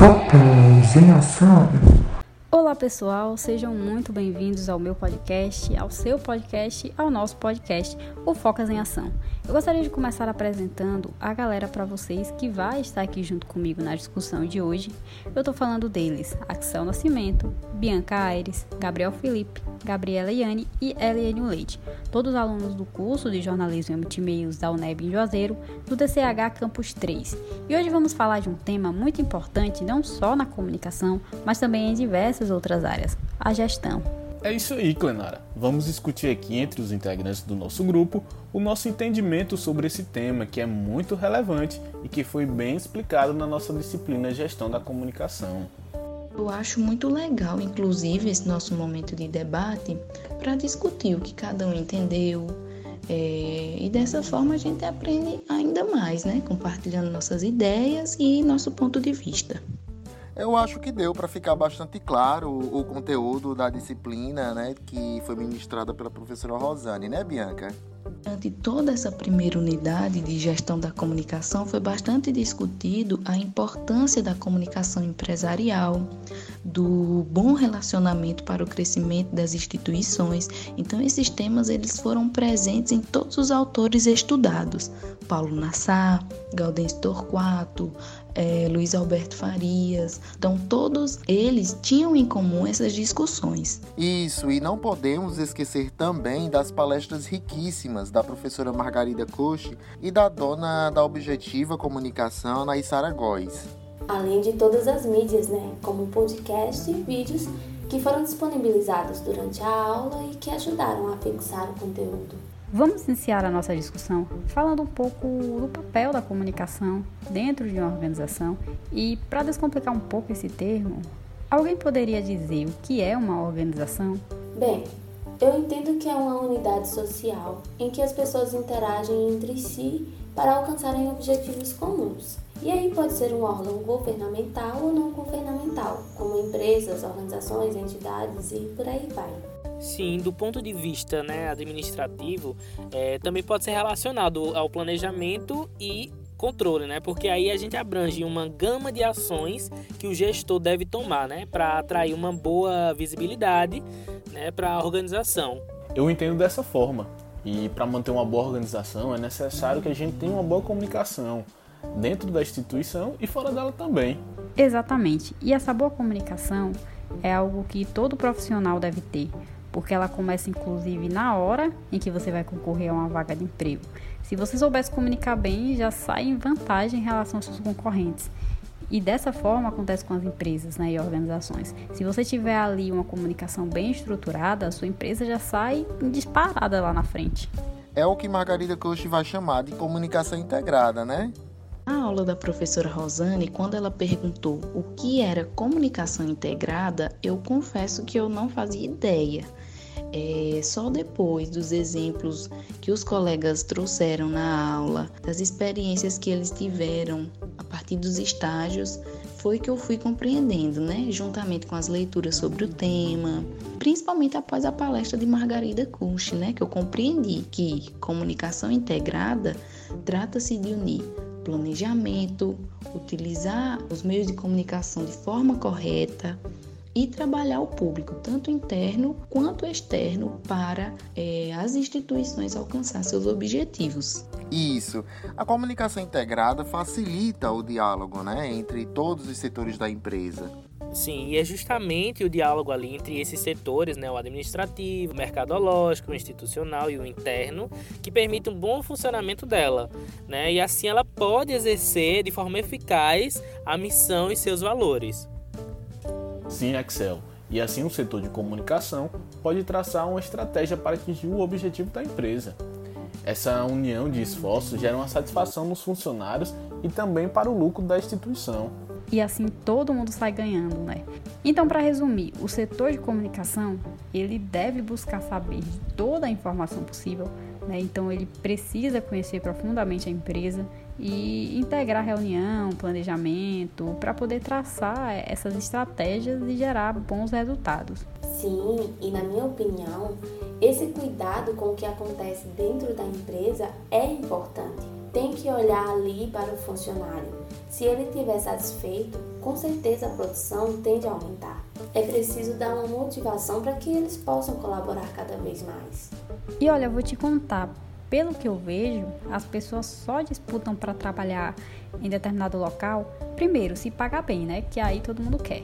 Focus em ação. Pessoal, sejam muito bem-vindos ao meu podcast, ao seu podcast, ao nosso podcast, o Focas em Ação. Eu gostaria de começar apresentando a galera para vocês que vai estar aqui junto comigo na discussão de hoje. Eu estou falando deles, Axel Nascimento, Bianca Aires, Gabriel Felipe, Gabriela Iane e Eliane Leite, todos alunos do curso de Jornalismo e Multimeios da UNEB em Juazeiro, do DCH Campus 3. E hoje vamos falar de um tema muito importante não só na comunicação, mas também em diversas outras áreas, a gestão. É isso aí, Clenara. Vamos discutir aqui entre os integrantes do nosso grupo o nosso entendimento sobre esse tema que é muito relevante e que foi bem explicado na nossa disciplina Gestão da Comunicação. Eu acho muito legal, inclusive, esse nosso momento de debate para discutir o que cada um entendeu. É, e dessa forma a gente aprende ainda mais, né? Compartilhando nossas ideias e nosso ponto de vista. Eu acho que deu para ficar bastante claro o, o, conteúdo da disciplina, né, que foi ministrada pela professora Rosane, né, Bianca? Durante toda essa primeira unidade de gestão da comunicação, foi bastante discutido a importância da comunicação empresarial, do bom relacionamento para o crescimento das instituições. Então, esses temas eles foram presentes em todos os autores estudados: Paulo Nassar, Gaudêncio Torquato, é, Luiz Alberto Farias. Então, todos eles tinham em comum essas discussões. Isso, e não podemos esquecer também das palestras riquíssimas da professora Margarida Coche e da dona da Objetiva Comunicação, Naissara Góes. Além de todas as mídias, né, como podcast e vídeos que foram disponibilizados durante a aula e que ajudaram a fixar o conteúdo. Vamos iniciar a nossa discussão falando um pouco do papel da comunicação dentro de uma organização e, para descomplicar um pouco esse termo, alguém poderia dizer o que é uma organização? Bem, eu entendo que é uma unidade social em que as pessoas interagem entre si para alcançarem objetivos comuns. E aí pode ser um órgão governamental ou não governamental, como empresas, organizações, entidades e por aí vai. Sim, do ponto de vista né, administrativo, é, também pode ser relacionado ao planejamento e controle, né? Porque aí a gente abrange uma gama de ações que o gestor deve tomar, né, para atrair uma boa visibilidade, né, para a organização. Eu entendo dessa forma. E para manter uma boa organização é necessário que a gente tenha uma boa comunicação dentro da instituição e fora dela também. Exatamente. E essa boa comunicação é algo que todo profissional deve ter, porque ela começa inclusive na hora em que você vai concorrer a uma vaga de emprego. Se você souber se comunicar bem, já sai em vantagem em relação aos seus concorrentes. E dessa forma acontece com as empresas né, e organizações. Se você tiver ali uma comunicação bem estruturada, a sua empresa já sai disparada lá na frente. É o que Margarida Coach vai chamar de comunicação integrada, né? Na aula da professora Rosane, quando ela perguntou o que era comunicação integrada, eu confesso que eu não fazia ideia. É, só depois dos exemplos que os colegas trouxeram na aula, das experiências que eles tiveram a partir dos estágios, foi que eu fui compreendendo, né? Juntamente com as leituras sobre o tema, principalmente após a palestra de Margarida Kusch, né? Que eu compreendi que comunicação integrada trata-se de unir planejamento, utilizar os meios de comunicação de forma correta, e trabalhar o público, tanto interno quanto externo, para é, as instituições alcançar seus objetivos. Isso. A comunicação integrada facilita o diálogo né, entre todos os setores da empresa. Sim, e é justamente o diálogo ali entre esses setores, né, o administrativo, o mercadológico, o institucional e o interno, que permite um bom funcionamento dela, né? E assim ela pode exercer de forma eficaz a missão e seus valores. Sim, Excel. E assim o setor de comunicação pode traçar uma estratégia para atingir o objetivo da empresa. Essa união de esforços gera uma satisfação nos funcionários e também para o lucro da instituição. E assim todo mundo sai ganhando, né? Então, para resumir, o setor de comunicação, ele deve buscar saber de toda a informação possível, né? Então ele precisa conhecer profundamente a empresa e integrar reunião, planejamento, para poder traçar essas estratégias e gerar bons resultados. Sim, e na minha opinião, esse cuidado com o que acontece dentro da empresa é importante, tem que olhar ali para o funcionário. Se ele estiver satisfeito, com certeza a produção tende a aumentar. É preciso dar uma motivação para que eles possam colaborar cada vez mais. E olha, eu vou te contar, pelo que eu vejo, as pessoas só disputam para trabalhar em determinado local, primeiro, se pagar bem, né? Que aí todo mundo quer.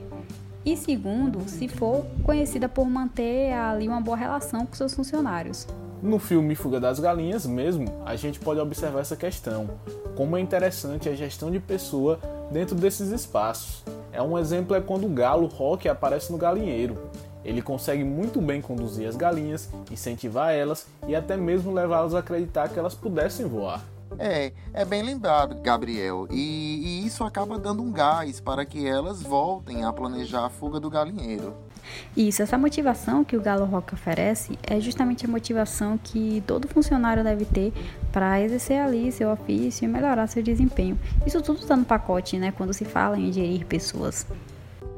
E segundo, se for conhecida por manter ali uma boa relação com seus funcionários. No filme Fuga das Galinhas mesmo, a gente pode observar essa questão, como é interessante a gestão de pessoa dentro desses espaços. É um exemplo é quando o galo Rock aparece no galinheiro. Ele consegue muito bem conduzir as galinhas, incentivar elas e até mesmo levá-las a acreditar que elas pudessem voar. É, é bem lembrado, Gabriel, e, e isso acaba dando um gás para que elas voltem a planejar a fuga do galinheiro. Isso, essa motivação que o Galo Rock oferece é justamente a motivação que todo funcionário deve ter para exercer ali seu ofício e melhorar seu desempenho. Isso tudo está no pacote, né, quando se fala em gerir pessoas.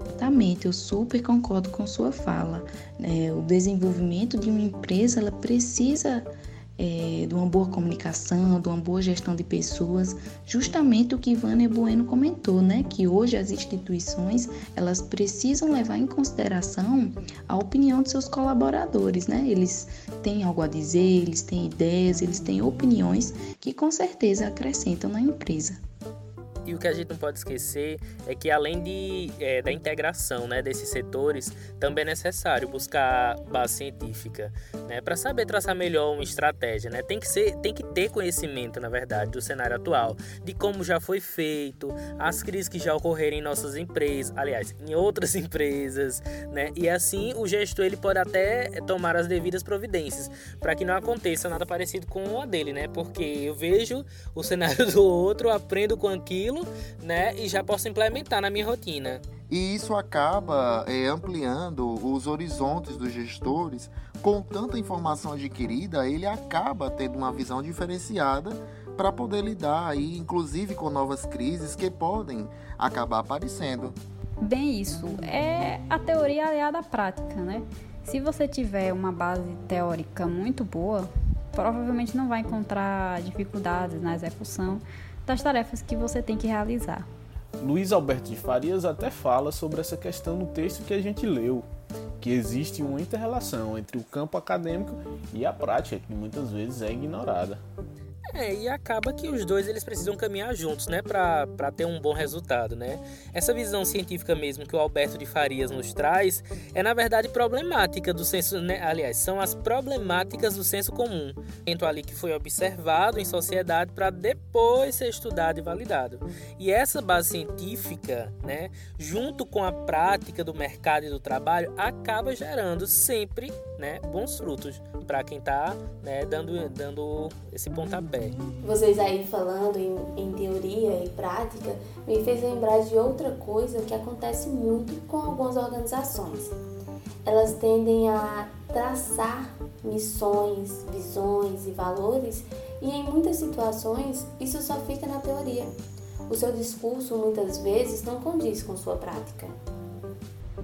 Exatamente, eu super concordo com sua fala. É, o desenvolvimento de uma empresa ela precisa é, de uma boa comunicação, de uma boa gestão de pessoas, justamente o que Vânia Bueno comentou, né? Que hoje as instituições elas precisam levar em consideração a opinião de seus colaboradores, né? Eles têm algo a dizer, eles têm ideias, eles têm opiniões que com certeza acrescentam na empresa. E o que a gente não pode esquecer é que além de, é, da integração né, desses setores, também é necessário buscar base científica né, para saber traçar melhor uma estratégia. Né? Tem, que ser, tem que ter conhecimento, na verdade, do cenário atual, de como já foi feito, as crises que já ocorreram em nossas empresas, aliás, em outras empresas, né? e assim o gestor ele pode até tomar as devidas providências para que não aconteça nada parecido com a dele, né? porque eu vejo o cenário do outro, aprendo com aquilo né? E já posso implementar na minha rotina. E isso acaba é, ampliando os horizontes dos gestores. Com tanta informação adquirida, ele acaba tendo uma visão diferenciada para poder lidar aí, inclusive com novas crises que podem acabar aparecendo. Bem, isso é a teoria aliada à prática, né? Se você tiver uma base teórica muito boa, provavelmente não vai encontrar dificuldades na execução das tarefas que você tem que realizar. Luiz Alberto de Farias até fala sobre essa questão no texto que a gente leu, que existe uma interrelação entre o campo acadêmico e a prática, que muitas vezes é ignorada. É, e acaba que os dois eles precisam caminhar juntos, né, para ter um bom resultado, né? Essa visão científica mesmo que o Alberto de Farias nos traz é na verdade problemática do senso, né? aliás, são as problemáticas do senso comum, dentro ali que foi observado em sociedade para depois ser estudado e validado. E essa base científica, né, junto com a prática do mercado e do trabalho, acaba gerando sempre, né, bons frutos para quem está né, dando, dando esse pontapé. Vocês aí falando em, em teoria e prática me fez lembrar de outra coisa que acontece muito com algumas organizações. Elas tendem a traçar missões, visões e valores, e em muitas situações isso só fica na teoria. O seu discurso muitas vezes não condiz com sua prática.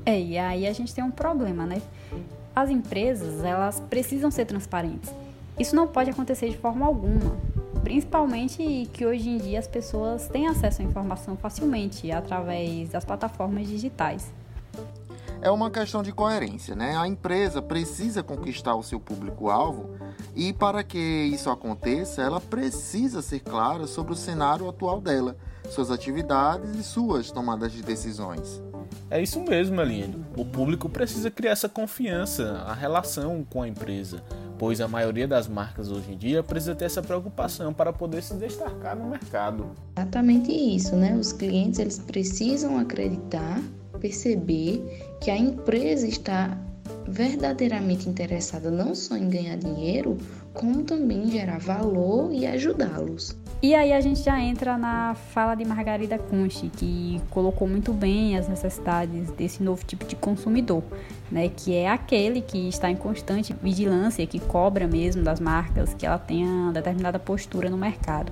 É, e aí a gente tem um problema, né? As empresas, elas precisam ser transparentes. Isso não pode acontecer de forma alguma, principalmente que hoje em dia as pessoas têm acesso à informação facilmente através das plataformas digitais. É uma questão de coerência, né? A empresa precisa conquistar o seu público-alvo e para que isso aconteça, ela precisa ser clara sobre o cenário atual dela, suas atividades e suas tomadas de decisões. É isso mesmo, Aline. O público precisa criar essa confiança, a relação com a empresa, pois a maioria das marcas hoje em dia precisa ter essa preocupação para poder se destacar no mercado. Exatamente isso, né? Os clientes eles precisam acreditar, perceber que a empresa está verdadeiramente interessada não só em ganhar dinheiro, como também gerar valor e ajudá-los. E aí a gente já entra na fala de Margarida Conchi, que colocou muito bem as necessidades desse novo tipo de consumidor, né, que é aquele que está em constante vigilância, que cobra mesmo das marcas que ela tenha determinada postura no mercado.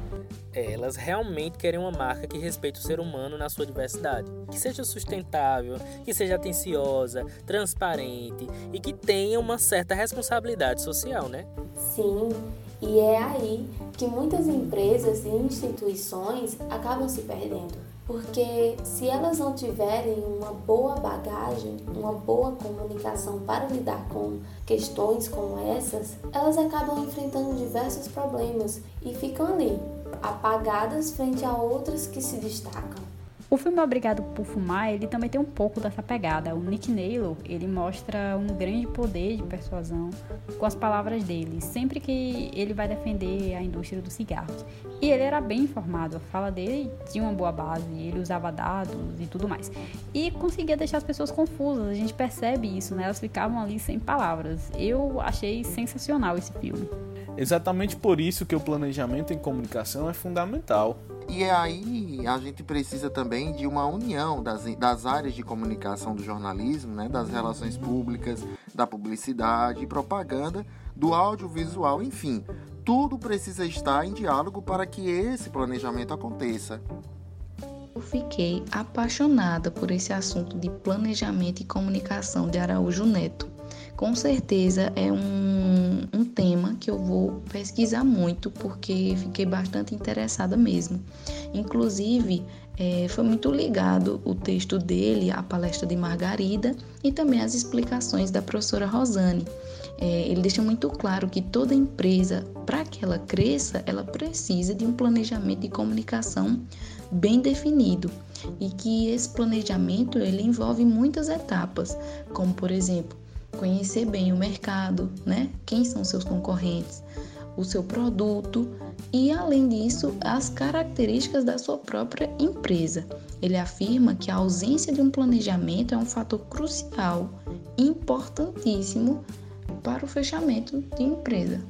Elas realmente querem uma marca que respeite o ser humano na sua diversidade, que seja sustentável, que seja atenciosa, transparente e que tenha uma certa responsabilidade social, né? Sim, e é aí que muitas empresas e instituições acabam se perdendo. Porque se elas não tiverem uma boa bagagem, uma boa comunicação para lidar com questões como essas, elas acabam enfrentando diversos problemas e ficam ali, apagadas frente a outras que se destacam. O filme Obrigado por Fumar, ele também tem um pouco dessa pegada. O Nick Naylor, ele mostra um grande poder de persuasão com as palavras dele, sempre que ele vai defender a indústria dos cigarros. E ele era bem informado, a fala dele tinha uma boa base, ele usava dados e tudo mais. E conseguia deixar as pessoas confusas, a gente percebe isso, né? Elas ficavam ali sem palavras. Eu achei sensacional esse filme. Exatamente por isso que o planejamento em comunicação é fundamental. E é aí a gente precisa também de uma união das, das áreas de comunicação do jornalismo, né, das relações públicas, da publicidade, propaganda, do audiovisual, enfim. Tudo precisa estar em diálogo para que esse planejamento aconteça. Eu fiquei apaixonada por esse assunto de planejamento e comunicação de Araújo Neto com certeza é um, um tema que eu vou pesquisar muito, porque fiquei bastante interessada mesmo. Inclusive, é, foi muito ligado o texto dele à palestra de Margarida e também as explicações da professora Rosane. É, ele deixa muito claro que toda empresa, para que ela cresça, ela precisa de um planejamento de comunicação bem definido e que esse planejamento ele envolve muitas etapas, como por exemplo conhecer bem o mercado, né? Quem são seus concorrentes, o seu produto e, além disso, as características da sua própria empresa. Ele afirma que a ausência de um planejamento é um fator crucial, importantíssimo para o fechamento de empresa.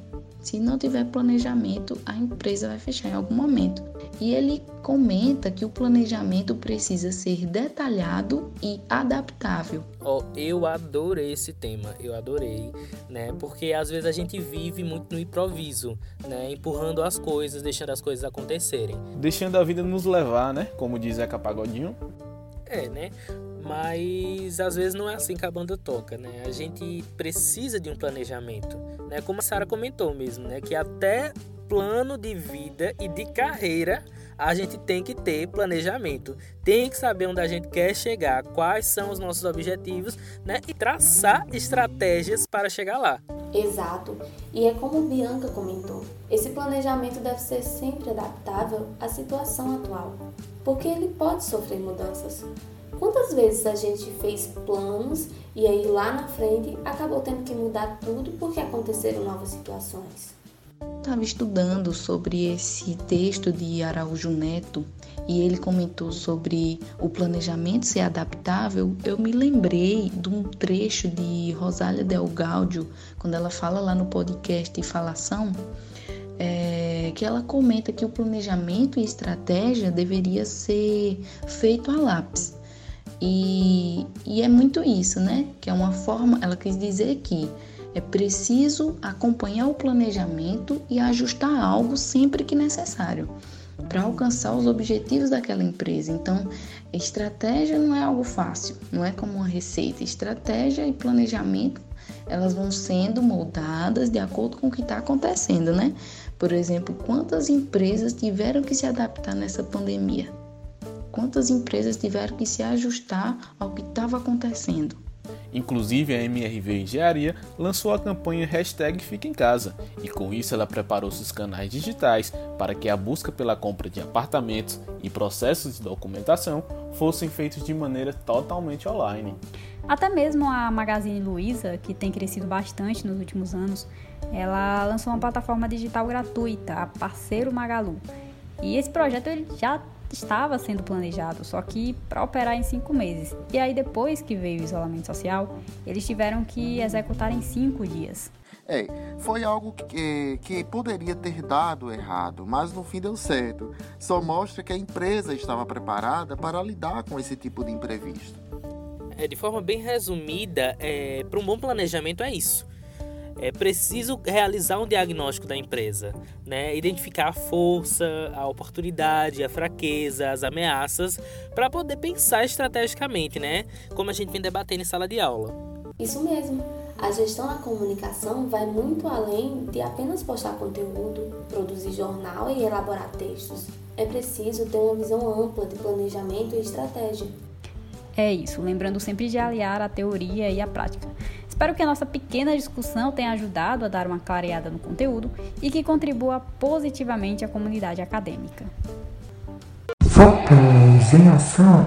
Se não tiver planejamento, a empresa vai fechar em algum momento. E ele comenta que o planejamento precisa ser detalhado e adaptável. Oh, eu adorei esse tema, eu adorei, né? Porque às vezes a gente vive muito no improviso, né? Empurrando as coisas, deixando as coisas acontecerem. Deixando a vida nos levar, né? Como diz Zeca Pagodinho. É, né? Mas às vezes não é assim que a banda toca, né? A gente precisa de um planejamento, né? Como a Sara comentou mesmo, né? Que até plano de vida e de carreira a gente tem que ter planejamento, tem que saber onde a gente quer chegar, quais são os nossos objetivos, né? E traçar estratégias para chegar lá. Exato. E é como Bianca comentou, esse planejamento deve ser sempre adaptável à situação atual, porque ele pode sofrer mudanças. Quantas vezes a gente fez planos e aí lá na frente acabou tendo que mudar tudo porque aconteceram novas situações? Estava estudando sobre esse texto de Araújo Neto e ele comentou sobre o planejamento ser adaptável. Eu me lembrei de um trecho de Rosália Del Gaudio, quando ela fala lá no podcast Falação, é, que ela comenta que o planejamento e estratégia deveria ser feito a lápis. E, e é muito isso, né? Que é uma forma, ela quis dizer que é preciso acompanhar o planejamento e ajustar algo sempre que necessário para alcançar os objetivos daquela empresa. Então, estratégia não é algo fácil, não é como uma receita. Estratégia e planejamento elas vão sendo moldadas de acordo com o que está acontecendo, né? Por exemplo, quantas empresas tiveram que se adaptar nessa pandemia? Quantas empresas tiveram que se ajustar ao que estava acontecendo. Inclusive, a MRV Engenharia lançou a campanha Hashtag Fica em Casa e com isso ela preparou seus canais digitais para que a busca pela compra de apartamentos e processos de documentação fossem feitos de maneira totalmente online. Até mesmo a Magazine Luiza, que tem crescido bastante nos últimos anos, ela lançou uma plataforma digital gratuita, a Parceiro Magalu. E esse projeto ele já estava sendo planejado, só que para operar em cinco meses. E aí, depois que veio o isolamento social, eles tiveram que executar em cinco dias. É, foi algo que, que poderia ter dado errado, mas no fim deu certo. Só mostra que a empresa estava preparada para lidar com esse tipo de imprevisto. É, de forma bem resumida, é, para um bom planejamento é isso é preciso realizar um diagnóstico da empresa, né? Identificar a força, a oportunidade, a fraqueza, as ameaças, para poder pensar estrategicamente, né? Como a gente vem debatendo em sala de aula. Isso mesmo. A gestão da comunicação vai muito além de apenas postar conteúdo, produzir jornal e elaborar textos. É preciso ter uma visão ampla de planejamento e estratégia. É isso, lembrando sempre de aliar a teoria e a prática. Espero que a nossa pequena discussão tenha ajudado a dar uma clareada no conteúdo e que contribua positivamente à comunidade acadêmica. Focas em ação.